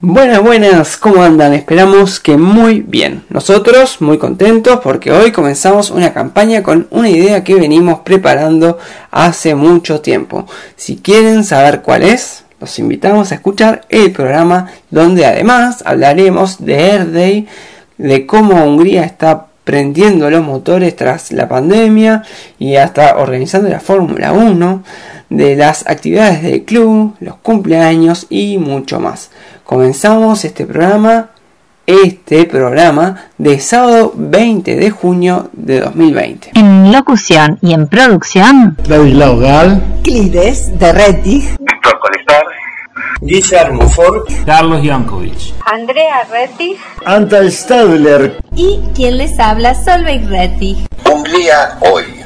Buenas, buenas, ¿cómo andan? Esperamos que muy bien. Nosotros muy contentos porque hoy comenzamos una campaña con una idea que venimos preparando hace mucho tiempo. Si quieren saber cuál es, los invitamos a escuchar el programa donde además hablaremos de Air Day, de cómo Hungría está prendiendo los motores tras la pandemia y hasta organizando la Fórmula 1, de las actividades del club, los cumpleaños y mucho más. Comenzamos este programa, este programa de sábado 20 de junio de 2020. En locución y en producción, Ladislao Gal, Clides de Rettig, Víctor Colestar, Guillermo Ford, Carlos Jankovic. Andrea Rettig Anta Stadler, y quien les habla, Solveig Rettig. Hungría hoy.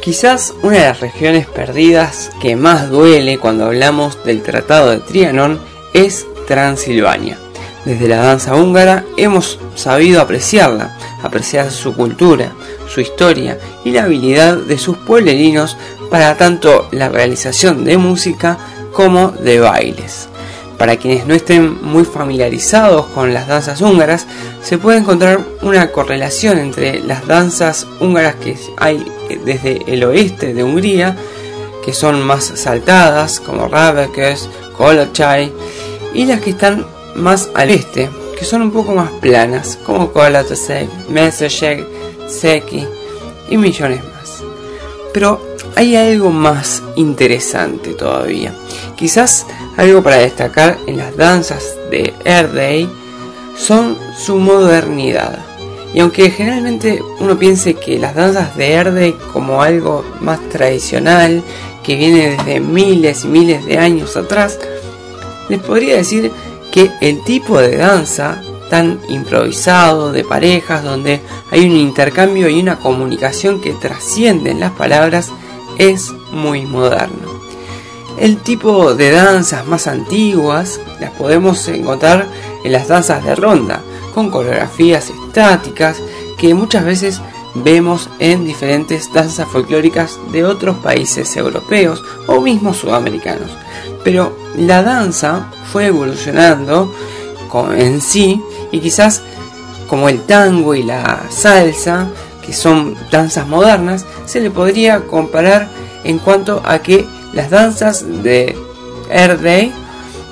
Quizás una de las regiones perdidas que más duele cuando hablamos del Tratado de Trianon es Transilvania. Desde la danza húngara hemos sabido apreciarla, apreciar su cultura, su historia y la habilidad de sus pueblerinos para tanto la realización de música como de bailes. Para quienes no estén muy familiarizados con las danzas húngaras, se puede encontrar una correlación entre las danzas húngaras que hay desde el oeste de Hungría, que son más saltadas, como Rabekes, Kolochai, y las que están más al este, que son un poco más planas, como Kolotosek, Mesosek, Seki y millones más. Pero hay algo más interesante todavía. Quizás algo para destacar en las danzas de Air Day son su modernidad. Y aunque generalmente uno piense que las danzas de Day como algo más tradicional, que viene desde miles y miles de años atrás, les podría decir que el tipo de danza tan improvisado de parejas donde hay un intercambio y una comunicación que trascienden las palabras es muy moderno. El tipo de danzas más antiguas las podemos encontrar en las danzas de ronda, con coreografías estáticas que muchas veces vemos en diferentes danzas folclóricas de otros países europeos o mismo sudamericanos. Pero la danza fue evolucionando en sí y quizás como el tango y la salsa, que son danzas modernas, se le podría comparar en cuanto a que las danzas de Day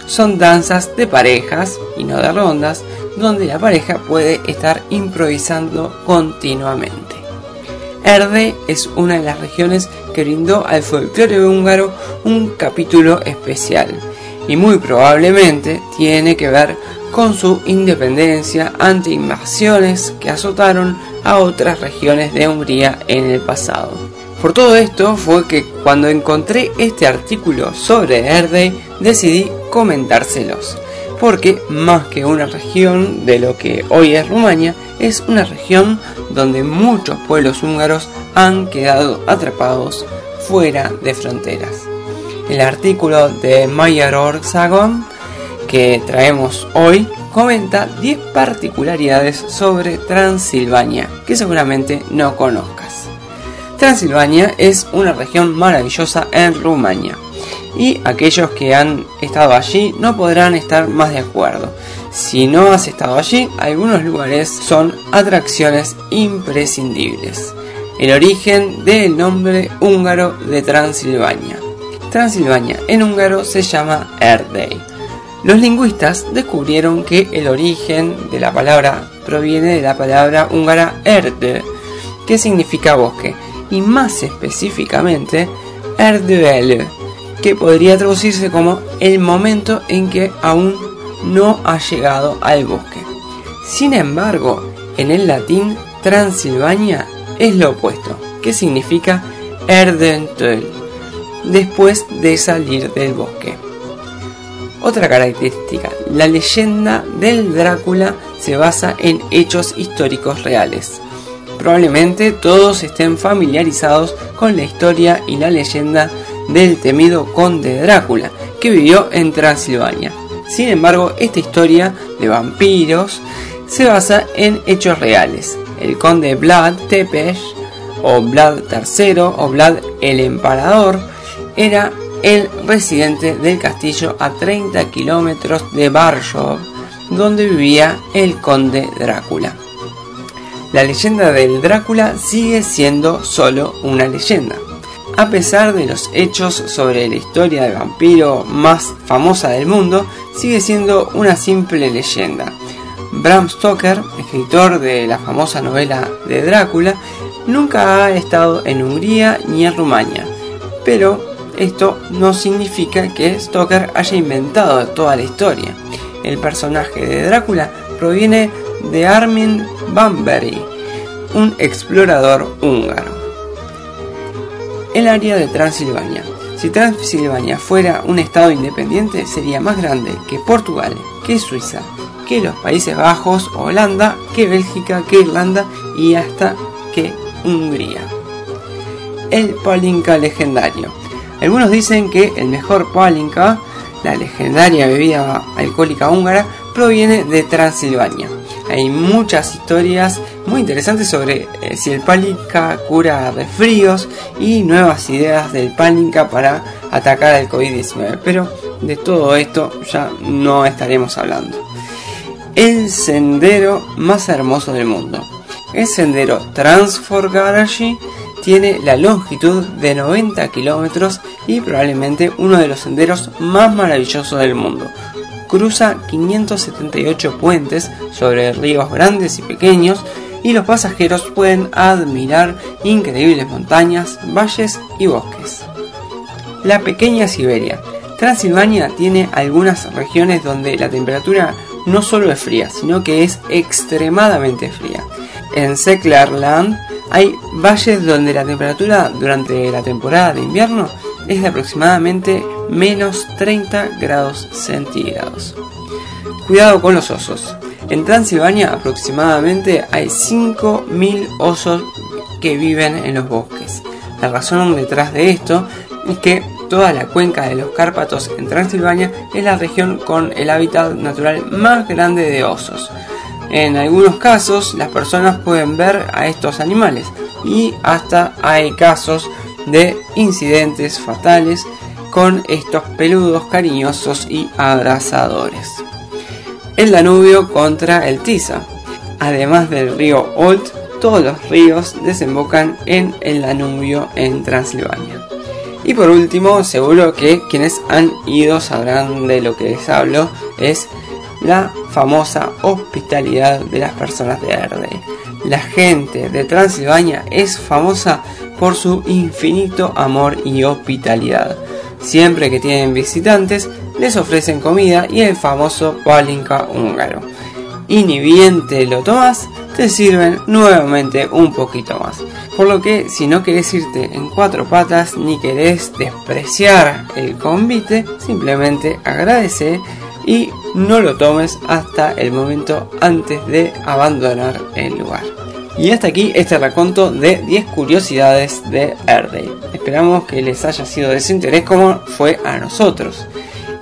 son danzas de parejas y no de rondas, donde la pareja puede estar improvisando continuamente. Erde es una de las regiones que brindó al folclore húngaro un capítulo especial y muy probablemente tiene que ver con su independencia ante invasiones que azotaron a otras regiones de Hungría en el pasado. Por todo esto fue que cuando encontré este artículo sobre Erde decidí comentárselos, porque más que una región de lo que hoy es Rumania, es una región donde muchos pueblos húngaros han quedado atrapados fuera de fronteras. El artículo de Mayer Orsagon que traemos hoy comenta 10 particularidades sobre Transilvania que seguramente no conozcas. Transilvania es una región maravillosa en Rumania y aquellos que han estado allí no podrán estar más de acuerdo. Si no has estado allí, algunos lugares son atracciones imprescindibles. El origen del nombre húngaro de Transilvania. Transilvania en húngaro se llama Erdei. Los lingüistas descubrieron que el origen de la palabra proviene de la palabra húngara erde, que significa bosque, y más específicamente Erdőelő, que podría traducirse como el momento en que aún no ha llegado al bosque. Sin embargo, en el latín Transilvania es lo opuesto, que significa Erdentöl, después de salir del bosque. Otra característica, la leyenda del Drácula se basa en hechos históricos reales. Probablemente todos estén familiarizados con la historia y la leyenda del temido conde Drácula, que vivió en Transilvania. Sin embargo, esta historia de vampiros se basa en hechos reales. El conde Vlad Tepes, o Vlad III, o Vlad el Emperador, era el residente del castillo a 30 kilómetros de Barshov, donde vivía el conde Drácula. La leyenda del Drácula sigue siendo solo una leyenda. A pesar de los hechos sobre la historia del vampiro más famosa del mundo, sigue siendo una simple leyenda. Bram Stoker, escritor de la famosa novela de Drácula, nunca ha estado en Hungría ni en Rumania, pero esto no significa que Stoker haya inventado toda la historia. El personaje de Drácula proviene de Armin Bamberg, un explorador húngaro. El área de Transilvania. Si Transilvania fuera un estado independiente, sería más grande que Portugal, que Suiza, que los Países Bajos, Holanda, que Bélgica, que Irlanda y hasta que Hungría. El Palinka legendario. Algunos dicen que el mejor Palinka, la legendaria bebida alcohólica húngara, proviene de Transilvania. Hay muchas historias muy interesantes sobre eh, si el Palinka cura resfríos y nuevas ideas del Palinka para atacar al COVID-19. Pero de todo esto ya no estaremos hablando. El sendero más hermoso del mundo. El sendero Transforgarashi tiene la longitud de 90 kilómetros y probablemente uno de los senderos más maravillosos del mundo. Cruza 578 puentes sobre ríos grandes y pequeños y los pasajeros pueden admirar increíbles montañas, valles y bosques. La pequeña Siberia. Transilvania tiene algunas regiones donde la temperatura no solo es fría, sino que es extremadamente fría. En Seklarland hay valles donde la temperatura durante la temporada de invierno es de aproximadamente menos 30 grados centígrados. Cuidado con los osos. En Transilvania aproximadamente hay 5.000 osos que viven en los bosques. La razón detrás de esto es que toda la cuenca de los Cárpatos en Transilvania es la región con el hábitat natural más grande de osos. En algunos casos las personas pueden ver a estos animales y hasta hay casos de incidentes fatales con estos peludos cariñosos y abrazadores. El Danubio contra el Tisa. Además del río Olt, todos los ríos desembocan en el Danubio en Transilvania. Y por último, seguro que quienes han ido sabrán de lo que les hablo, es la famosa hospitalidad de las personas de Erde. La gente de Transilvania es famosa por su infinito amor y hospitalidad. Siempre que tienen visitantes, les ofrecen comida y el famoso palinka húngaro. Y ni bien te lo tomas, te sirven nuevamente un poquito más. Por lo que si no querés irte en cuatro patas ni querés despreciar el convite, simplemente agradece y no lo tomes hasta el momento antes de abandonar el lugar. Y hasta aquí este raconto de 10 curiosidades de Erdale. Esperamos que les haya sido de su interés como fue a nosotros.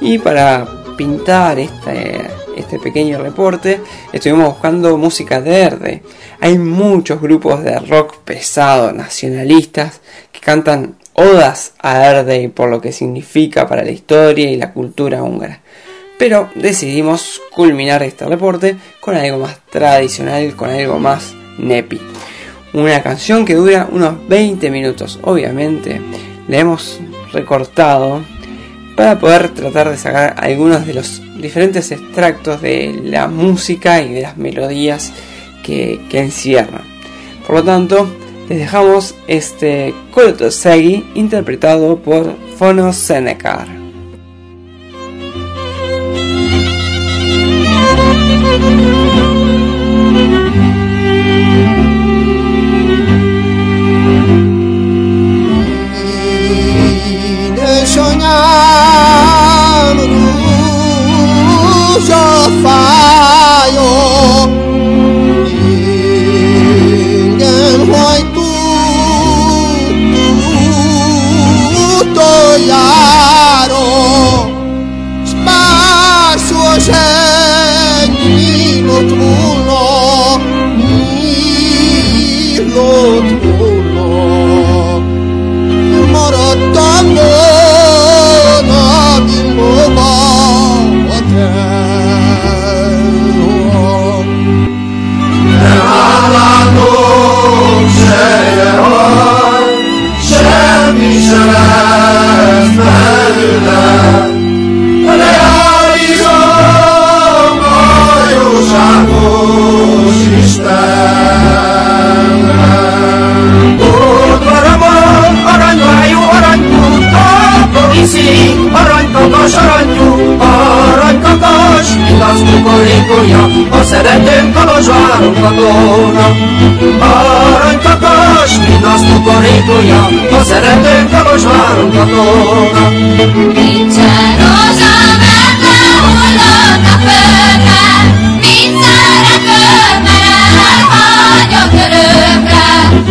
Y para pintar este, este pequeño reporte estuvimos buscando música de Erde. Hay muchos grupos de rock pesado, nacionalistas, que cantan odas a Erde por lo que significa para la historia y la cultura húngara pero decidimos culminar este reporte con algo más tradicional, con algo más nepi. Una canción que dura unos 20 minutos, obviamente la hemos recortado para poder tratar de sacar algunos de los diferentes extractos de la música y de las melodías que, que encierran. Por lo tanto, les dejamos este Segi interpretado por Fono Yo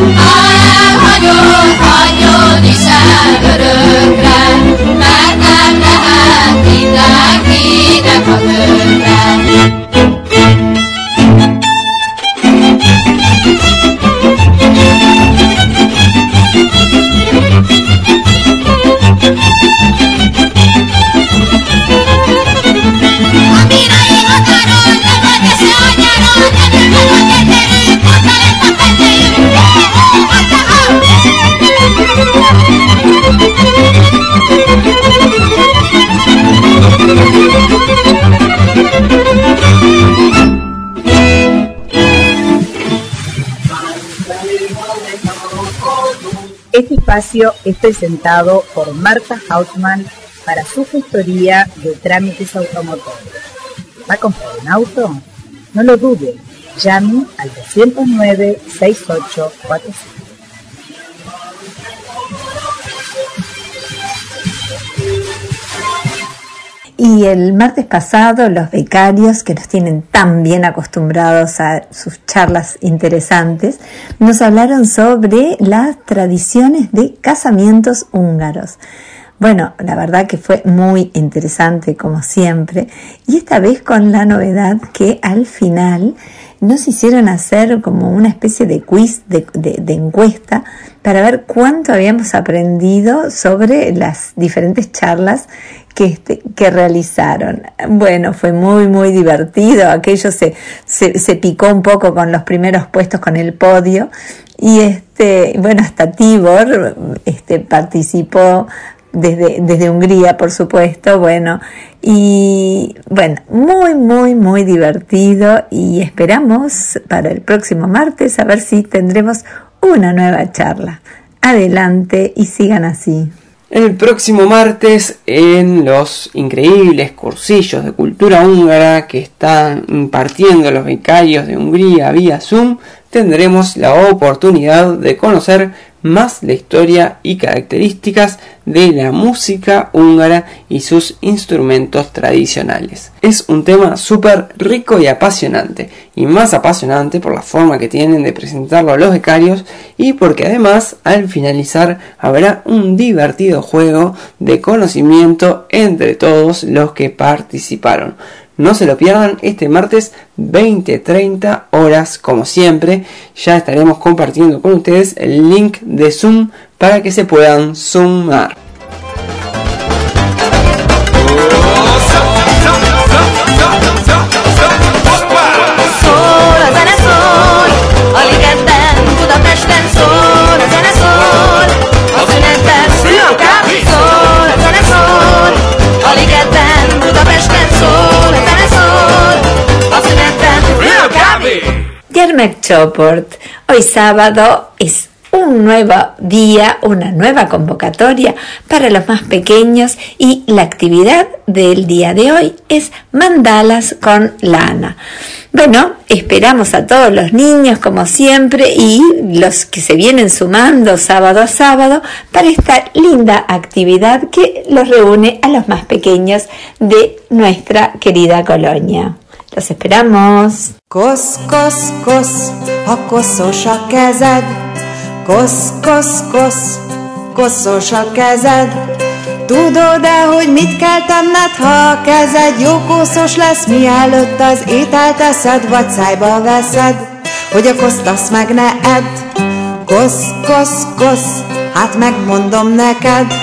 I Senekar. es presentado por Marta Hautmann para su gestoría de trámites automotores. ¿Va a comprar un auto? No lo dude, llame al 209-6845. Y el martes pasado los becarios, que nos tienen tan bien acostumbrados a sus charlas interesantes, nos hablaron sobre las tradiciones de casamientos húngaros. Bueno, la verdad que fue muy interesante como siempre y esta vez con la novedad que al final nos hicieron hacer como una especie de quiz, de, encuesta, para ver cuánto habíamos aprendido sobre las diferentes charlas que, este, que realizaron. Bueno, fue muy, muy divertido. Aquello se, se, picó un poco con los primeros puestos con el podio. Y este, bueno, hasta Tibor este, participó desde, Hungría, por supuesto, bueno, y bueno, muy, muy, muy divertido y esperamos para el próximo martes a ver si tendremos una nueva charla. Adelante y sigan así. El próximo martes en los increíbles cursillos de cultura húngara que están impartiendo los becarios de Hungría vía Zoom, tendremos la oportunidad de conocer más la historia y características de la música húngara y sus instrumentos tradicionales. Es un tema súper rico y apasionante, y más apasionante por la forma que tienen de presentarlo a los becarios y porque además al finalizar habrá un divertido juego de conocimiento entre todos los que participaron. No se lo pierdan este martes 20-30 horas como siempre. Ya estaremos compartiendo con ustedes el link de Zoom para que se puedan sumar. Choport. Hoy sábado es un nuevo día, una nueva convocatoria para los más pequeños y la actividad del día de hoy es mandalas con lana. Bueno, esperamos a todos los niños como siempre y los que se vienen sumando sábado a sábado para esta linda actividad que los reúne a los más pequeños de nuestra querida colonia. Los esperamos. Kosz, kosz, kosz, ha koszos a kezed, kosz, kosz, kosz, koszos a kezed. Tudod-e, hogy mit kell tenned, ha a kezed jó koszos lesz, mielőtt az ételt eszed, vagy szájba veszed, hogy a koszt azt meg ne edd. Kosz, kosz, kosz, hát megmondom neked,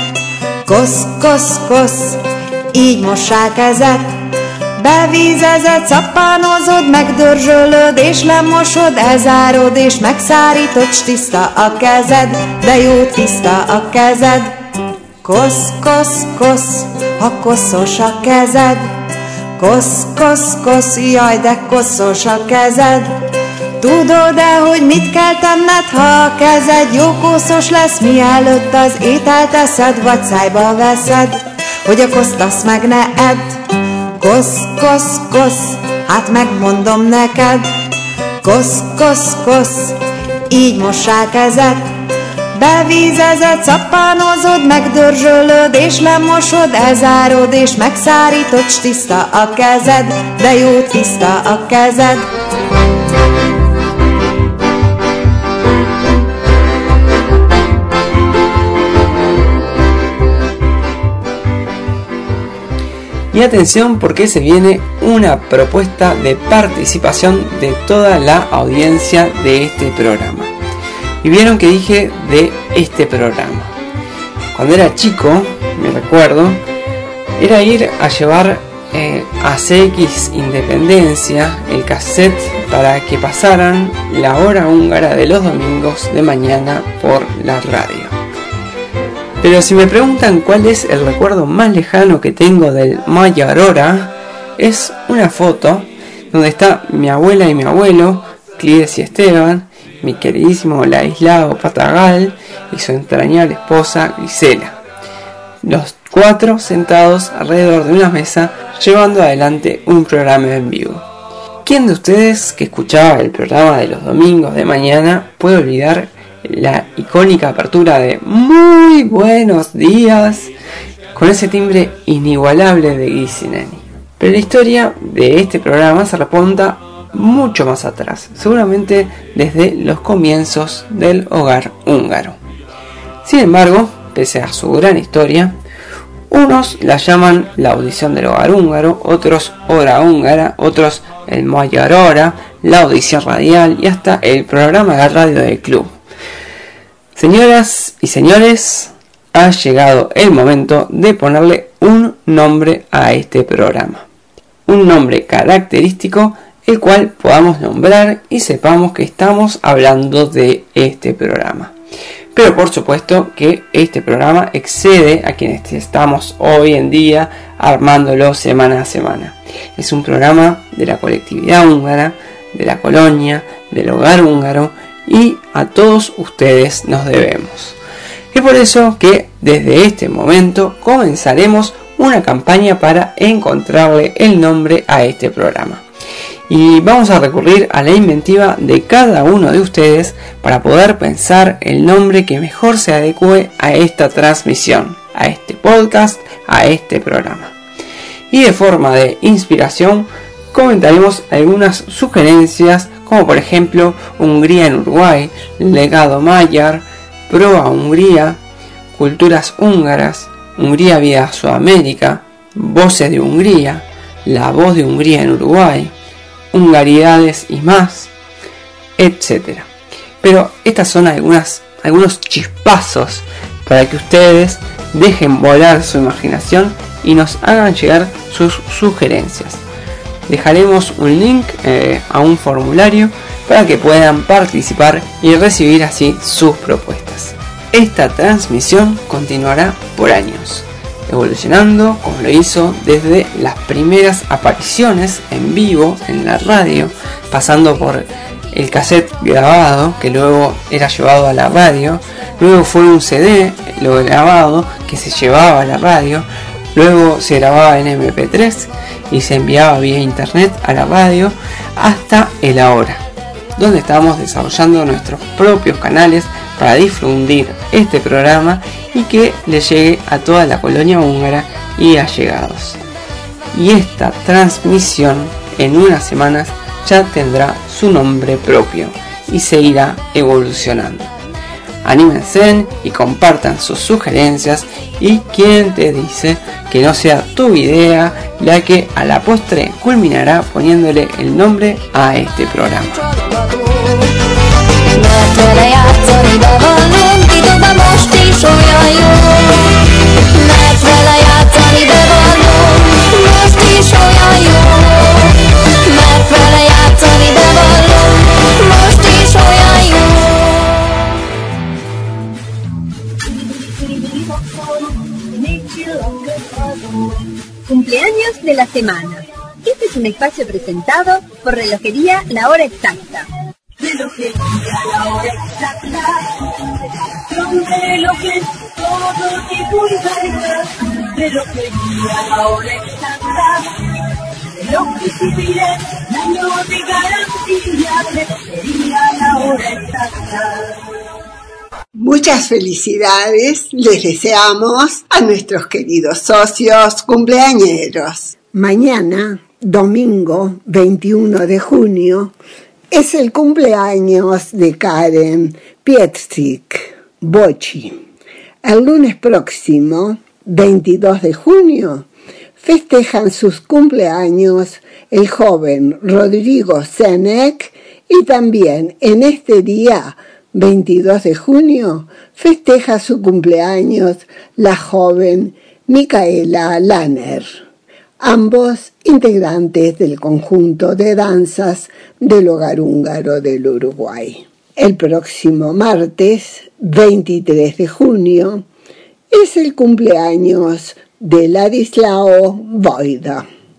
kosz, kosz, kosz, így mossál kezet, Bevízezed, szappánozod, megdörzsölöd és lemosod, elzárod és megszárítod, s tiszta a kezed, de jó tiszta a kezed. Kosz, kosz, kosz, ha koszos a kezed, kosz, kosz, kosz, jaj, de koszos a kezed. Tudod-e, hogy mit kell tenned, ha a kezed jó koszos lesz, mielőtt az ételt eszed, vagy szájba veszed, hogy a koszt azt meg ne edd. Kosz, kosz, kosz, hát megmondom neked, kosz, kosz, kosz, így mossál kezed. Bevízezed, szappánozod, megdörzsölöd és lemosod, elzárod és megszárítod, s tiszta a kezed, de jó tiszta a kezed. Y atención porque se viene una propuesta de participación de toda la audiencia de este programa. Y vieron que dije de este programa. Cuando era chico, me recuerdo, era ir a llevar eh, a CX Independencia el cassette para que pasaran la hora húngara de los domingos de mañana por la radio. Pero si me preguntan cuál es el recuerdo más lejano que tengo del Maya Aurora, es una foto donde está mi abuela y mi abuelo, Clides y Esteban, mi queridísimo Laislao Patagal y su entrañable esposa Gisela. Los cuatro sentados alrededor de una mesa llevando adelante un programa en vivo. ¿Quién de ustedes que escuchaba el programa de los domingos de mañana puede olvidar la icónica apertura de Muy buenos días con ese timbre inigualable de Gisineni. Pero la historia de este programa se remonta mucho más atrás, seguramente desde los comienzos del hogar húngaro. Sin embargo, pese a su gran historia, unos la llaman la audición del hogar húngaro, otros hora húngara, otros el Hora, la audición radial y hasta el programa de radio del club. Señoras y señores, ha llegado el momento de ponerle un nombre a este programa. Un nombre característico el cual podamos nombrar y sepamos que estamos hablando de este programa. Pero por supuesto que este programa excede a quienes estamos hoy en día armándolo semana a semana. Es un programa de la colectividad húngara, de la colonia, del hogar húngaro y a todos ustedes nos debemos. Es por eso que desde este momento comenzaremos una campaña para encontrarle el nombre a este programa. Y vamos a recurrir a la inventiva de cada uno de ustedes para poder pensar el nombre que mejor se adecue a esta transmisión, a este podcast, a este programa. Y de forma de inspiración comentaremos algunas sugerencias como por ejemplo Hungría en Uruguay, Legado Mayar, Proa Hungría, Culturas húngaras, Hungría vía Sudamérica, Voces de Hungría, La Voz de Hungría en Uruguay, Hungaridades y más, etc. Pero estas son algunas, algunos chispazos para que ustedes dejen volar su imaginación y nos hagan llegar sus sugerencias dejaremos un link eh, a un formulario para que puedan participar y recibir así sus propuestas. Esta transmisión continuará por años, evolucionando como lo hizo desde las primeras apariciones en vivo en la radio, pasando por el cassette grabado que luego era llevado a la radio, luego fue un CD lo grabado que se llevaba a la radio, luego se grababa en MP3 y se enviaba vía internet a la radio hasta el ahora, donde estamos desarrollando nuestros propios canales para difundir este programa y que le llegue a toda la colonia húngara y allegados. Y esta transmisión en unas semanas ya tendrá su nombre propio y se irá evolucionando. Anímense y compartan sus sugerencias y quien te dice que no sea tu idea la que a la postre culminará poniéndole el nombre a este programa. De la semana. Este es un espacio presentado por Relojería La Hora Exacta. Relojería La Hora Exacta. Son relojes, todo tipo y. Relojería La Hora Exacta. Relojes civiles, años de garantía. Relojería La Hora Exacta. Muchas felicidades les deseamos a nuestros queridos socios cumpleañeros. Mañana, domingo 21 de junio, es el cumpleaños de Karen Pietrzik Bochi. El lunes próximo, 22 de junio, festejan sus cumpleaños el joven Rodrigo Senek y también en este día 22 de junio festeja su cumpleaños la joven Micaela Lanner, ambos integrantes del conjunto de danzas del hogar húngaro del Uruguay. El próximo martes 23 de junio es el cumpleaños de Ladislao Voida.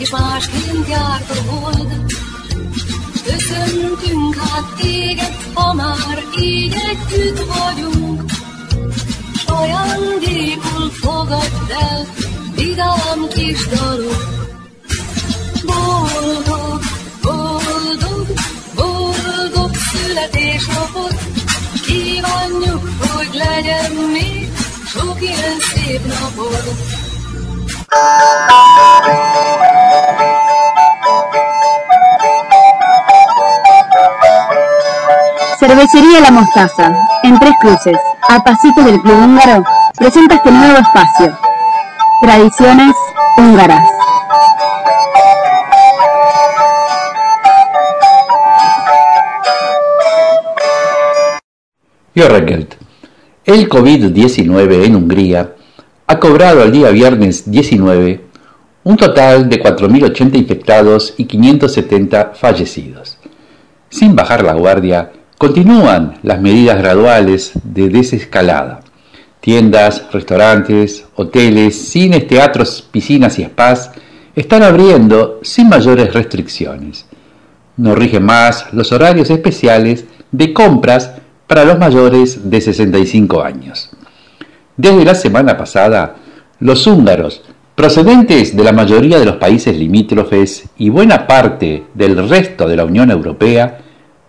És másként járt a hold. Köszöntünk hát téged, ha már így együtt vagyunk, s ajándékul fogadd el vidám kis dalok. Boldog, boldog, boldog születésnapot, kívánjuk, hogy legyen még sok ilyen szép napod. Cervecería La Mostaza, en Tres Cruces, a pasitos del Club Húngaro, presenta este nuevo espacio. Tradiciones húngaras. El COVID-19 en Hungría cobrado al día viernes 19 un total de 4.080 infectados y 570 fallecidos. Sin bajar la guardia, continúan las medidas graduales de desescalada. Tiendas, restaurantes, hoteles, cines, teatros, piscinas y spas están abriendo sin mayores restricciones. No rigen más los horarios especiales de compras para los mayores de 65 años. Desde la semana pasada, los húngaros, procedentes de la mayoría de los países limítrofes y buena parte del resto de la Unión Europea,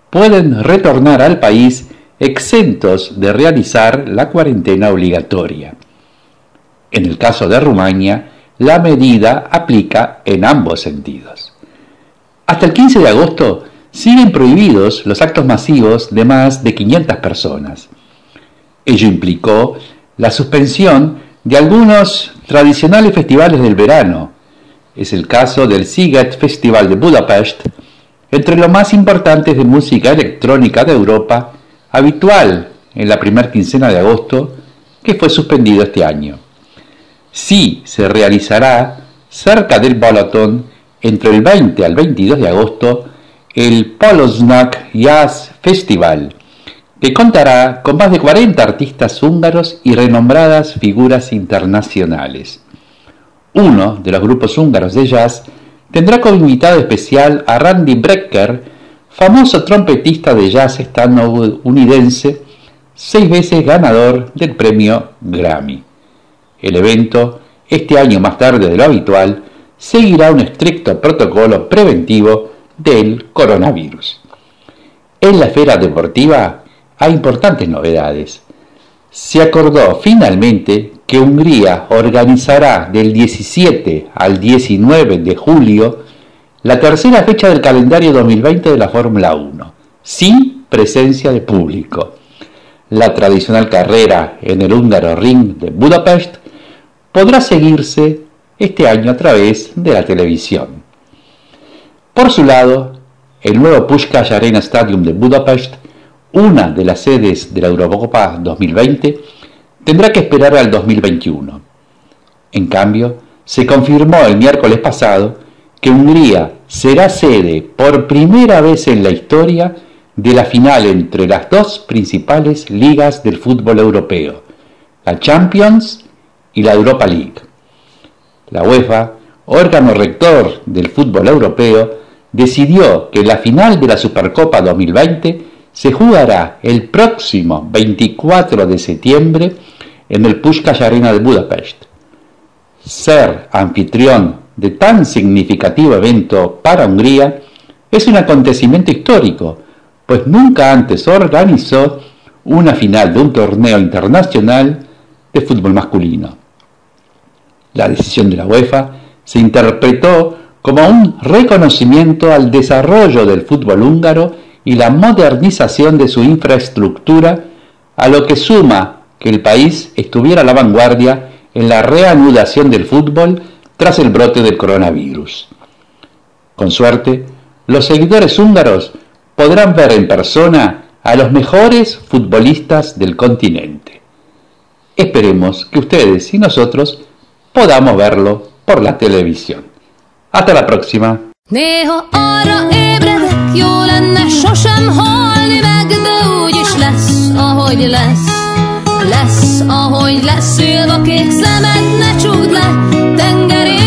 pueden retornar al país exentos de realizar la cuarentena obligatoria. En el caso de Rumania, la medida aplica en ambos sentidos. Hasta el 15 de agosto siguen prohibidos los actos masivos de más de 500 personas. Ello implicó la suspensión de algunos tradicionales festivales del verano. Es el caso del Siget Festival de Budapest, entre los más importantes de música electrónica de Europa, habitual en la primera quincena de agosto, que fue suspendido este año. Sí se realizará cerca del Balaton entre el 20 al 22 de agosto el Polosnak Jazz Festival, que contará con más de 40 artistas húngaros y renombradas figuras internacionales. Uno de los grupos húngaros de jazz tendrá como invitado especial a Randy Brecker, famoso trompetista de jazz estadounidense, seis veces ganador del premio Grammy. El evento, este año más tarde de lo habitual, seguirá un estricto protocolo preventivo del coronavirus. En la esfera deportiva hay importantes novedades. Se acordó finalmente que Hungría organizará del 17 al 19 de julio la tercera fecha del calendario 2020 de la Fórmula 1, sin presencia de público. La tradicional carrera en el húngaro Ring de Budapest podrá seguirse este año a través de la televisión. Por su lado, el nuevo Puskás Arena Stadium de Budapest, una de las sedes de la Eurocopa 2020, tendrá que esperar al 2021. En cambio, se confirmó el miércoles pasado que Hungría será sede por primera vez en la historia de la final entre las dos principales ligas del fútbol europeo, la Champions y la Europa League. La UEFA, órgano rector del fútbol europeo, decidió que la final de la Supercopa 2020 se jugará el próximo 24 de septiembre en el Puskás Arena de Budapest. Ser anfitrión de tan significativo evento para Hungría es un acontecimiento histórico, pues nunca antes organizó una final de un torneo internacional de fútbol masculino. La decisión de la UEFA se interpretó como un reconocimiento al desarrollo del fútbol húngaro y la modernización de su infraestructura, a lo que suma que el país estuviera a la vanguardia en la reanudación del fútbol tras el brote del coronavirus. Con suerte, los seguidores húngaros podrán ver en persona a los mejores futbolistas del continente. Esperemos que ustedes y nosotros podamos verlo por la televisión. Hasta la próxima. Jó lenne sosem halni meg, de úgy is lesz, ahogy lesz. Lesz, ahogy lesz, szilva kék szemed, ne csúd le, tengerén.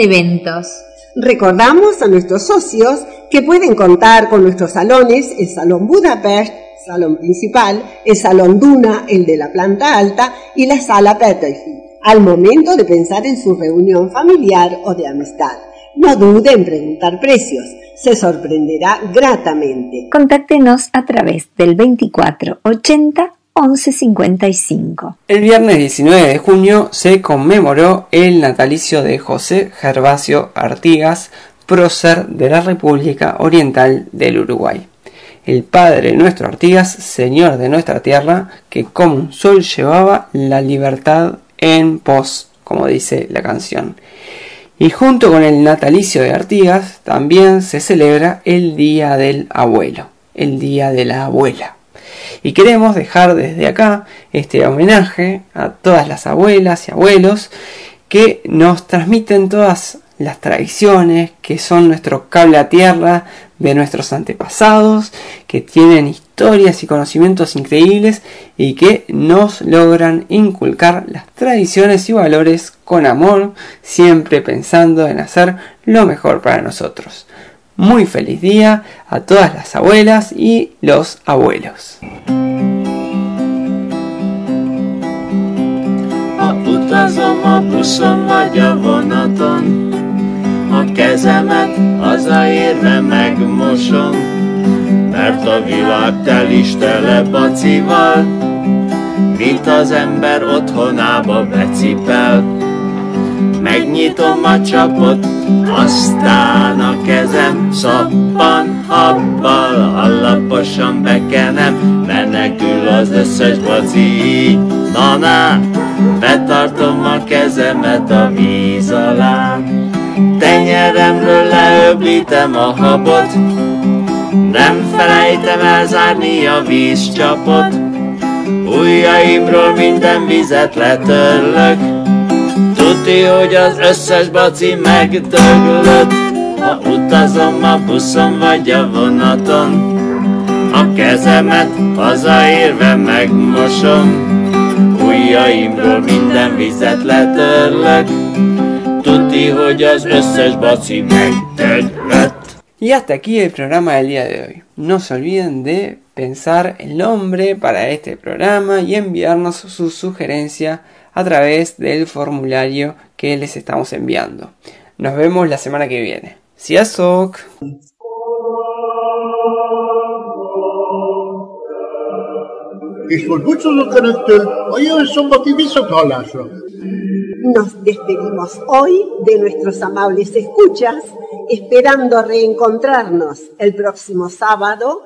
Eventos. Recordamos a nuestros socios que pueden contar con nuestros salones, el Salón Budapest, salón principal, el Salón Duna, el de la planta alta y la Sala Peterfield, al momento de pensar en su reunión familiar o de amistad. No dude en preguntar precios, se sorprenderá gratamente. Contáctenos a través del 24 80 11 55. El viernes 19 de junio se conmemoró el natalicio de José Gervasio Artigas, prócer de la República Oriental del Uruguay. El padre nuestro Artigas, señor de nuestra tierra, que como un sol llevaba la libertad en pos, como dice la canción. Y junto con el natalicio de Artigas también se celebra el Día del Abuelo, el Día de la Abuela. Y queremos dejar desde acá este homenaje a todas las abuelas y abuelos que nos transmiten todas las tradiciones, que son nuestro cable a tierra de nuestros antepasados, que tienen historias y conocimientos increíbles y que nos logran inculcar las tradiciones y valores con amor, siempre pensando en hacer lo mejor para nosotros. Muy feliz día a todas las abuelas y los abuelos. a kezemet hazaérve megmosom, mert a világ tel is tele bacival, mint az ember otthonába becipel. Megnyitom a csapot, aztán a kezem szappan habbal, alaposan bekenem, menekül az összes baci. Na, na, betartom a kezemet a víz alá. Tenyeremről leöblítem a habot, nem felejtem elzárni a vízcsapot, Ujjaimról minden vizet letörlök, Y hasta aquí el programa del día de hoy. No se olviden de pensar el nombre para este programa y enviarnos su sugerencia a través del formulario que les estamos enviando. Nos vemos la semana que viene. Siasok. És most búcsúzok önöktől, a jövő szombati viszonthallásra. Nos despedimos hoy de nuestros amables escuchas, esperando reencontrarnos el próximo sábado.